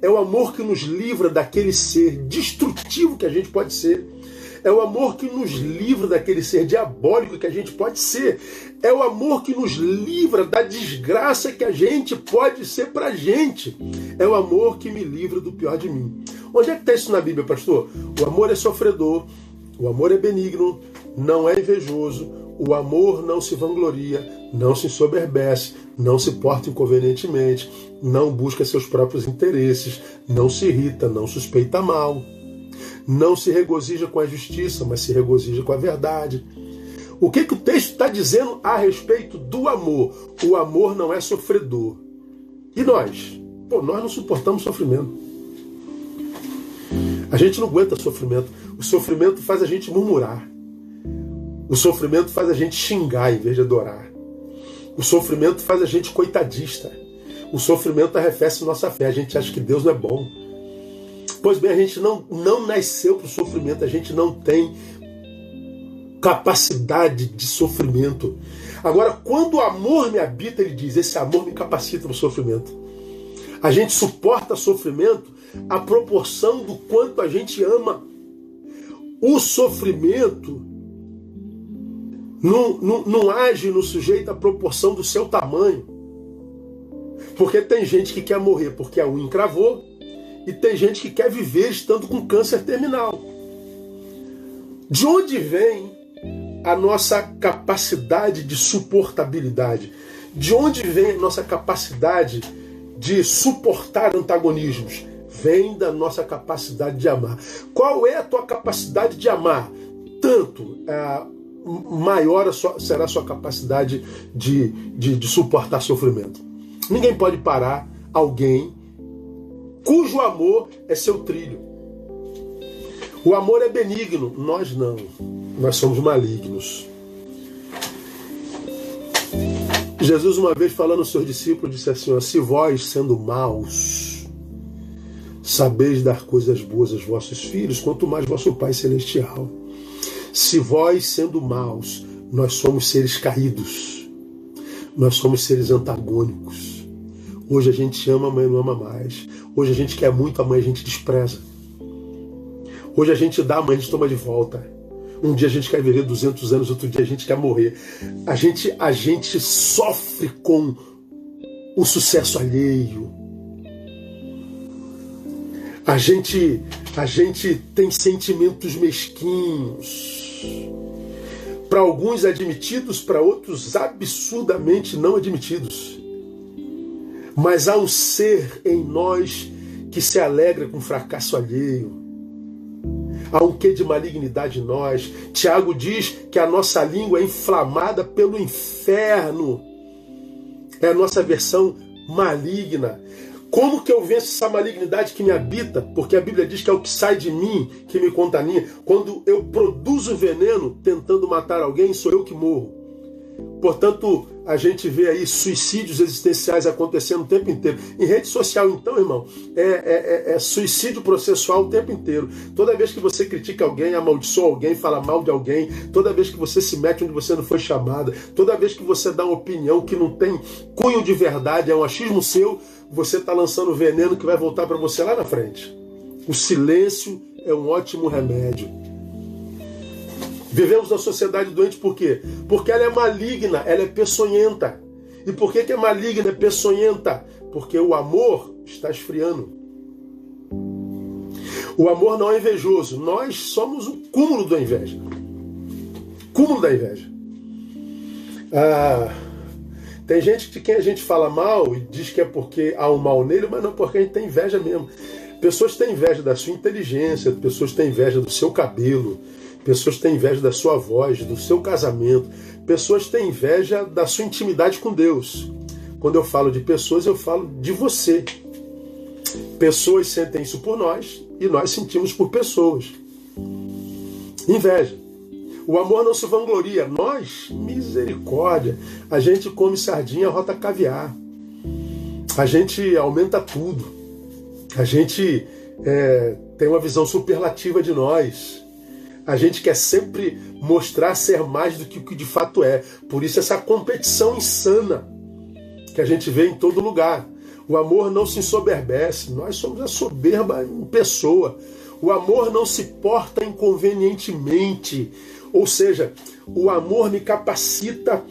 É o amor que nos livra daquele ser destrutivo que a gente pode ser. É o amor que nos livra daquele ser diabólico que a gente pode ser. É o amor que nos livra da desgraça que a gente pode ser pra gente. É o amor que me livra do pior de mim. Onde é que está isso na Bíblia, pastor? O amor é sofredor, o amor é benigno, não é invejoso, o amor não se vangloria, não se ensoberbece, não se porta inconvenientemente, não busca seus próprios interesses, não se irrita, não suspeita mal, não se regozija com a justiça, mas se regozija com a verdade. O que, que o texto está dizendo a respeito do amor? O amor não é sofredor. E nós? Pô, nós não suportamos sofrimento. A gente não aguenta sofrimento. O sofrimento faz a gente murmurar. O sofrimento faz a gente xingar em vez de adorar. O sofrimento faz a gente coitadista. O sofrimento arrefece nossa fé. A gente acha que Deus não é bom. Pois bem, a gente não, não nasceu para o sofrimento, a gente não tem capacidade de sofrimento. Agora, quando o amor me habita, ele diz: esse amor me capacita para o sofrimento. A gente suporta sofrimento à proporção do quanto a gente ama. O sofrimento não, não, não age no sujeito à proporção do seu tamanho. Porque tem gente que quer morrer porque a unha encravou, e tem gente que quer viver estando com câncer terminal. De onde vem a nossa capacidade de suportabilidade? De onde vem a nossa capacidade de suportar antagonismos? Vem da nossa capacidade de amar. Qual é a tua capacidade de amar? Tanto é, maior a sua, será a sua capacidade de, de, de suportar sofrimento. Ninguém pode parar alguém cujo amor é seu trilho. O amor é benigno, nós não. Nós somos malignos. Jesus, uma vez falando aos seus discípulos, disse assim: Se vós, sendo maus, sabeis dar coisas boas aos vossos filhos, quanto mais vosso Pai Celestial. Se vós, sendo maus, nós somos seres caídos, nós somos seres antagônicos. Hoje a gente ama, a mãe não ama mais. Hoje a gente quer muito, a mãe a gente despreza. Hoje a gente dá, a mãe a gente toma de volta. Um dia a gente quer viver 200 anos, outro dia a gente quer morrer. A gente, a gente sofre com o sucesso alheio. A gente, a gente tem sentimentos mesquinhos. Para alguns admitidos, para outros absurdamente não admitidos. Mas há um ser em nós que se alegra com o fracasso alheio há um quê de malignidade em nós. Tiago diz que a nossa língua é inflamada pelo inferno. É a nossa versão maligna. Como que eu venço essa malignidade que me habita? Porque a Bíblia diz que é o que sai de mim que me contamina. Quando eu produzo veneno tentando matar alguém, sou eu que morro. Portanto, a gente vê aí suicídios existenciais acontecendo o tempo inteiro. Em rede social, então, irmão, é, é, é, é, suicídio processual o tempo inteiro. Toda vez que você critica alguém, amaldiçoa alguém, fala mal de alguém, toda vez que você se mete onde você não foi chamada, toda vez que você dá uma opinião que não tem cunho de verdade, é um achismo seu, você está lançando veneno que vai voltar para você lá na frente. O silêncio é um ótimo remédio. Vivemos na sociedade doente por quê? Porque ela é maligna, ela é peçonhenta. E por que, que é maligna, é peçonhenta? Porque o amor está esfriando. O amor não é invejoso. Nós somos o cúmulo da inveja. Cúmulo da inveja. Ah, tem gente de quem a gente fala mal e diz que é porque há um mal nele, mas não porque a gente tem inveja mesmo. Pessoas têm inveja da sua inteligência, pessoas têm inveja do seu cabelo, Pessoas têm inveja da sua voz, do seu casamento. Pessoas têm inveja da sua intimidade com Deus. Quando eu falo de pessoas, eu falo de você. Pessoas sentem isso por nós e nós sentimos por pessoas. Inveja. O amor não se vangloria. Nós, misericórdia. A gente come sardinha, rota caviar. A gente aumenta tudo. A gente é, tem uma visão superlativa de nós. A gente quer sempre mostrar ser mais do que o que de fato é. Por isso essa competição insana que a gente vê em todo lugar. O amor não se ensoberbece, nós somos a soberba em pessoa. O amor não se porta inconvenientemente, ou seja, o amor me capacita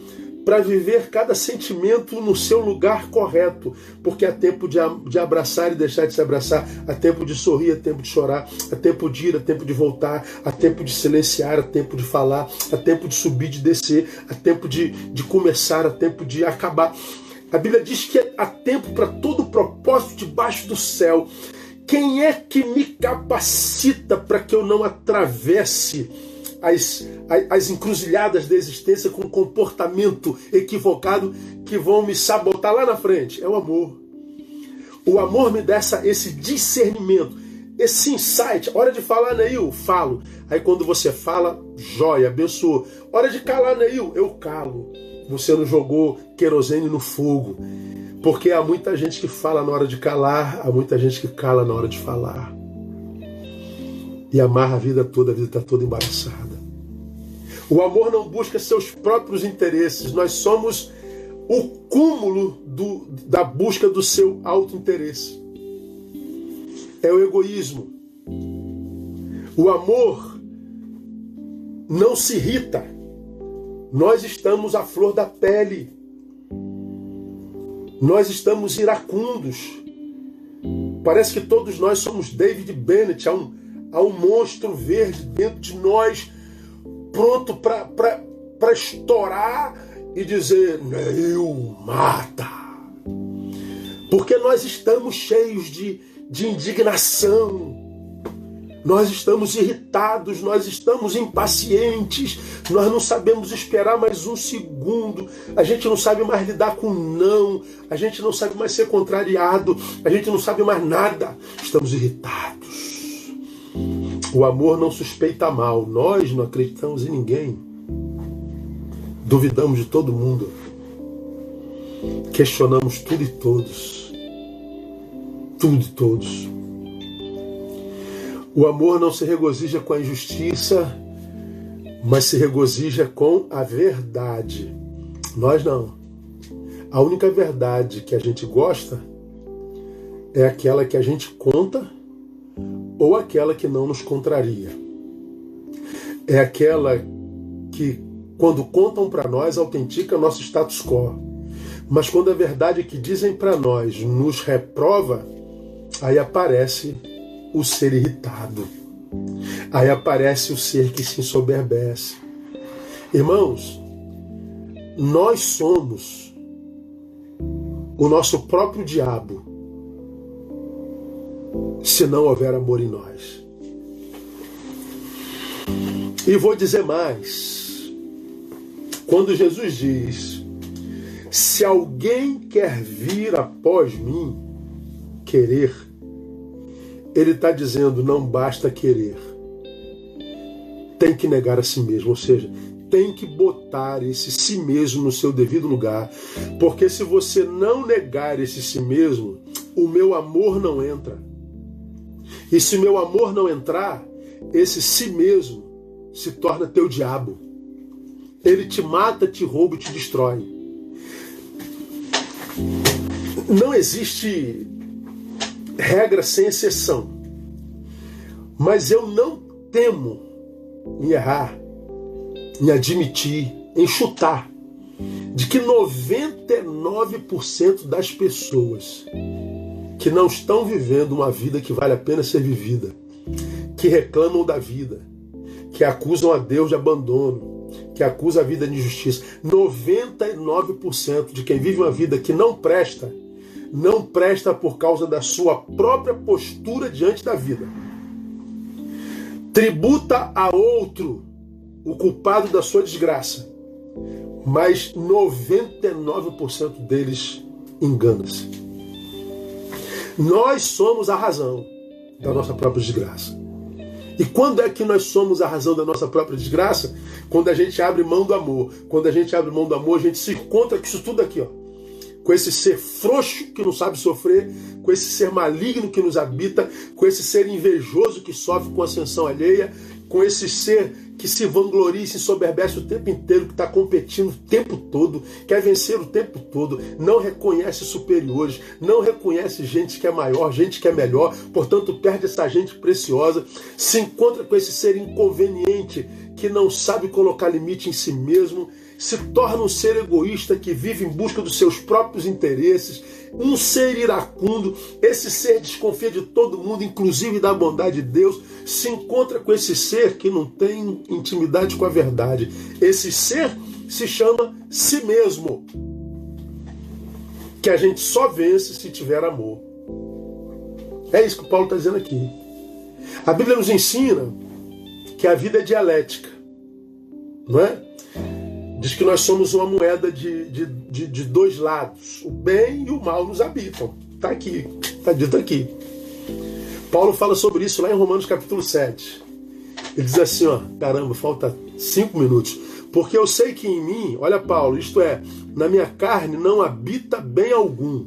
para viver cada sentimento no seu lugar correto, porque há tempo de, de abraçar e deixar de se abraçar, há tempo de sorrir, há tempo de chorar, há tempo de ir, há tempo de voltar, há tempo de silenciar, há tempo de falar, há tempo de subir, de descer, há tempo de, de começar, há tempo de acabar. A Bíblia diz que há tempo para todo propósito debaixo do céu. Quem é que me capacita para que eu não atravesse as, as encruzilhadas da existência com comportamento equivocado que vão me sabotar lá na frente. É o amor. O amor me dá essa, esse discernimento, esse insight. Hora de falar, Neil, falo. Aí quando você fala, joia, abençoa. Hora de calar, Neil, eu calo. Você não jogou querosene no fogo. Porque há muita gente que fala na hora de calar, há muita gente que cala na hora de falar e amarra a vida toda, a vida está toda embaraçada. O amor não busca seus próprios interesses, nós somos o cúmulo do, da busca do seu auto-interesse. É o egoísmo. O amor não se irrita. Nós estamos à flor da pele. Nós estamos iracundos. Parece que todos nós somos David Bennett. Há um, Há um monstro verde dentro de nós, pronto para estourar e dizer: Neil, mata. Porque nós estamos cheios de, de indignação, nós estamos irritados, nós estamos impacientes, nós não sabemos esperar mais um segundo, a gente não sabe mais lidar com não, a gente não sabe mais ser contrariado, a gente não sabe mais nada, estamos irritados. O amor não suspeita mal. Nós não acreditamos em ninguém. Duvidamos de todo mundo. questionamos tudo e todos. Tudo e todos. O amor não se regozija com a injustiça, mas se regozija com a verdade. Nós não. A única verdade que a gente gosta é aquela que a gente conta ou aquela que não nos contraria. É aquela que, quando contam para nós, autentica nosso status quo. Mas quando a verdade que dizem para nós nos reprova, aí aparece o ser irritado. Aí aparece o ser que se ensoberbece. Irmãos, nós somos o nosso próprio diabo se não houver amor em nós. E vou dizer mais. Quando Jesus diz: Se alguém quer vir após mim, querer, ele está dizendo: não basta querer, tem que negar a si mesmo, ou seja, tem que botar esse si mesmo no seu devido lugar, porque se você não negar esse si mesmo, o meu amor não entra. E se meu amor não entrar, esse si mesmo se torna teu diabo. Ele te mata, te rouba e te destrói. Não existe regra sem exceção. Mas eu não temo em errar, em admitir, em chutar, de que 99% das pessoas que não estão vivendo uma vida que vale a pena ser vivida, que reclamam da vida, que acusam a Deus de abandono, que acusam a vida de injustiça. 99% de quem vive uma vida que não presta, não presta por causa da sua própria postura diante da vida. Tributa a outro o culpado da sua desgraça, mas 99% deles engana-se. Nós somos a razão da nossa própria desgraça. E quando é que nós somos a razão da nossa própria desgraça? Quando a gente abre mão do amor. Quando a gente abre mão do amor, a gente se encontra com isso tudo aqui, ó. Com esse ser frouxo que não sabe sofrer, com esse ser maligno que nos habita, com esse ser invejoso que sofre com ascensão alheia, com esse ser que se vangloria e se soberbece o tempo inteiro, que está competindo o tempo todo, quer vencer o tempo todo, não reconhece superiores, não reconhece gente que é maior, gente que é melhor, portanto perde essa gente preciosa, se encontra com esse ser inconveniente que não sabe colocar limite em si mesmo, se torna um ser egoísta que vive em busca dos seus próprios interesses, um ser iracundo, esse ser desconfia de todo mundo, inclusive da bondade de Deus, se encontra com esse ser que não tem intimidade com a verdade. Esse ser se chama si mesmo. Que a gente só vence se tiver amor. É isso que o Paulo está dizendo aqui. A Bíblia nos ensina que a vida é dialética, não é? diz que nós somos uma moeda de, de, de, de dois lados. O bem e o mal nos habitam. Está aqui, está dito aqui. Paulo fala sobre isso lá em Romanos capítulo 7. Ele diz assim, ó, caramba, falta cinco minutos. Porque eu sei que em mim, olha Paulo, isto é, na minha carne não habita bem algum.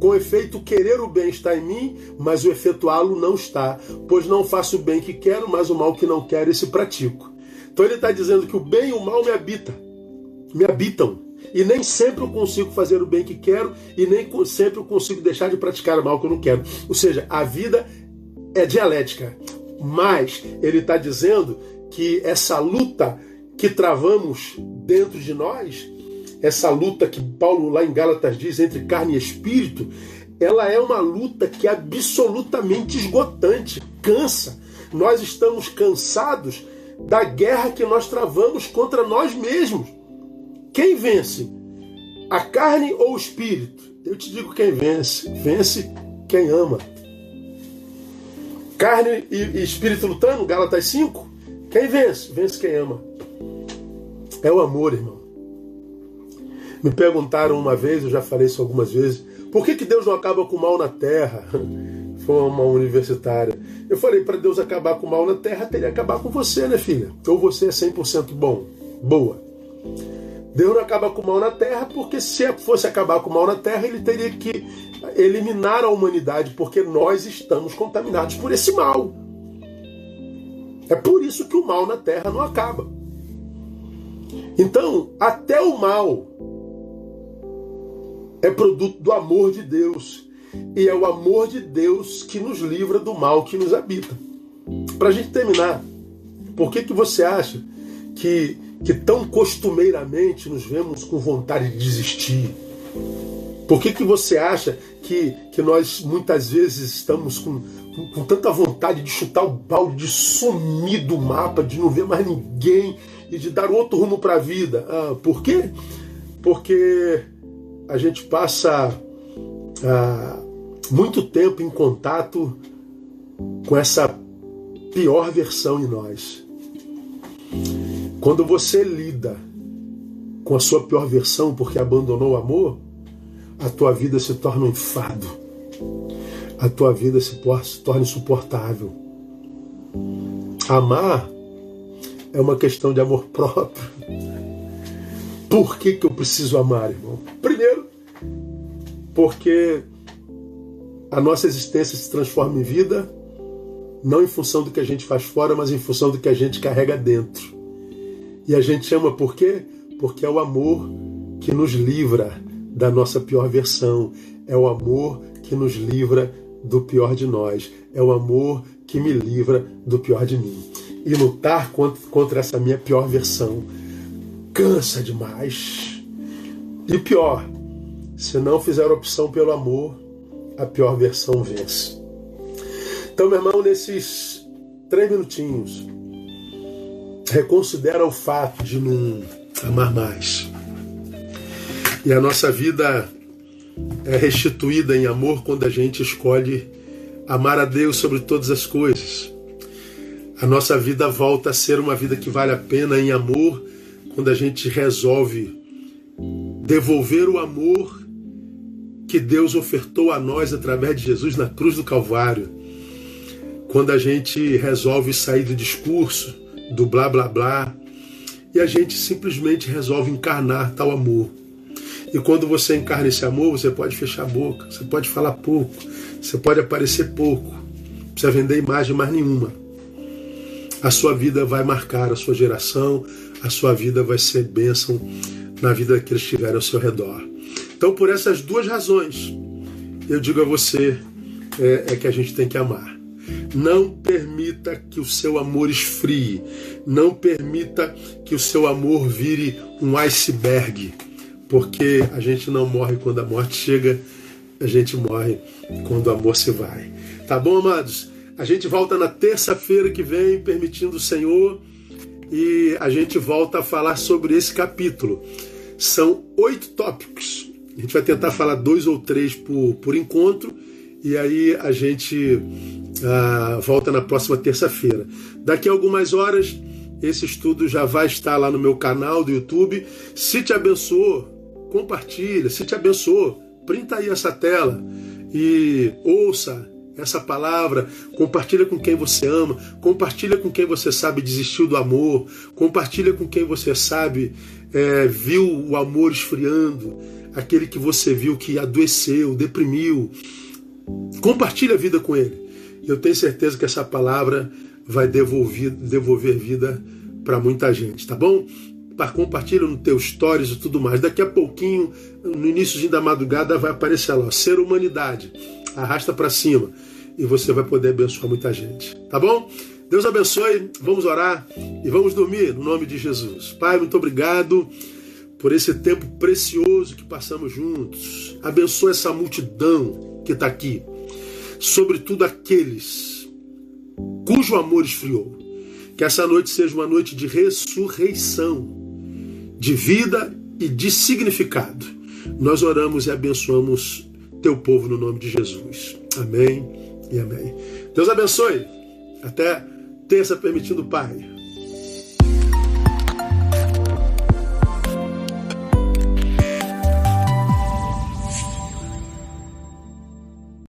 Com efeito, querer o bem está em mim, mas o efetuá-lo não está. Pois não faço o bem que quero, mas o mal que não quero, esse pratico. Então ele está dizendo que o bem e o mal me habita, me habitam. E nem sempre eu consigo fazer o bem que quero, e nem sempre eu consigo deixar de praticar o mal que eu não quero. Ou seja, a vida é dialética. Mas ele está dizendo que essa luta que travamos dentro de nós, essa luta que Paulo lá em Gálatas diz entre carne e espírito, ela é uma luta que é absolutamente esgotante, cansa. Nós estamos cansados da guerra que nós travamos contra nós mesmos. Quem vence? A carne ou o espírito? Eu te digo quem vence. Vence quem ama. Carne e espírito lutando, Gálatas 5. Quem vence? Vence quem ama. É o amor, irmão. Me perguntaram uma vez, eu já falei isso algumas vezes, por que, que Deus não acaba com o mal na terra? Foi uma universitária. Eu falei, para Deus acabar com o mal na terra, teria que acabar com você, né, filha? Ou você é 100% bom, boa. Deus não acaba com o mal na terra, porque se fosse acabar com o mal na terra, ele teria que eliminar a humanidade, porque nós estamos contaminados por esse mal. É por isso que o mal na terra não acaba. Então, até o mal é produto do amor de Deus. E é o amor de Deus que nos livra do mal que nos habita. Para a gente terminar, por que, que você acha que, que tão costumeiramente nos vemos com vontade de desistir? Por que, que você acha que, que nós muitas vezes estamos com, com, com tanta vontade de chutar o balde, de sumir do mapa, de não ver mais ninguém e de dar outro rumo para a vida? Ah, por quê? Porque a gente passa ah, muito tempo em contato com essa pior versão em nós. Quando você lida com a sua pior versão porque abandonou o amor, a tua vida se torna um enfado. A tua vida se torna insuportável. Amar é uma questão de amor próprio. Por que, que eu preciso amar, irmão? Primeiro, porque a nossa existência se transforma em vida não em função do que a gente faz fora, mas em função do que a gente carrega dentro. E a gente ama por quê? Porque é o amor que nos livra da nossa pior versão. É o amor que nos livra do pior de nós. É o amor que me livra do pior de mim. E lutar contra essa minha pior versão cansa demais. E pior, se não fizer opção pelo amor, a pior versão vence. Então, meu irmão, nesses três minutinhos, reconsidera o fato de não amar mais. E a nossa vida é restituída em amor quando a gente escolhe amar a Deus sobre todas as coisas. A nossa vida volta a ser uma vida que vale a pena em amor quando a gente resolve devolver o amor que Deus ofertou a nós através de Jesus na cruz do Calvário. Quando a gente resolve sair do discurso, do blá blá blá, e a gente simplesmente resolve encarnar tal amor. E quando você encarna esse amor, você pode fechar a boca, você pode falar pouco, você pode aparecer pouco, não precisa vender imagem mais nenhuma. A sua vida vai marcar a sua geração, a sua vida vai ser bênção na vida que estiver ao seu redor. Então, por essas duas razões, eu digo a você é, é que a gente tem que amar. Não permita que o seu amor esfrie. Não permita que o seu amor vire um iceberg porque a gente não morre quando a morte chega, a gente morre quando o amor se vai. Tá bom, amados? A gente volta na terça-feira que vem, permitindo o Senhor, e a gente volta a falar sobre esse capítulo. São oito tópicos. A gente vai tentar falar dois ou três por, por encontro, e aí a gente ah, volta na próxima terça-feira. Daqui a algumas horas, esse estudo já vai estar lá no meu canal do YouTube. Se te abençoou, compartilha, se te abençoou, printa aí essa tela e ouça essa palavra, compartilha com quem você ama, compartilha com quem você sabe desistiu do amor, compartilha com quem você sabe é, viu o amor esfriando, aquele que você viu que adoeceu, deprimiu. Compartilha a vida com ele. Eu tenho certeza que essa palavra vai devolver, devolver vida para muita gente, tá bom? Compartilha no teu stories e tudo mais. Daqui a pouquinho, no início da madrugada, vai aparecer lá, ser humanidade. Arrasta para cima e você vai poder abençoar muita gente. Tá bom? Deus abençoe, vamos orar e vamos dormir no nome de Jesus. Pai, muito obrigado por esse tempo precioso que passamos juntos. Abençoa essa multidão que está aqui, sobretudo aqueles cujo amor esfriou. Que essa noite seja uma noite de ressurreição de vida e de significado. Nós oramos e abençoamos teu povo no nome de Jesus. Amém e amém. Deus abençoe. Até terça, permitindo, Pai.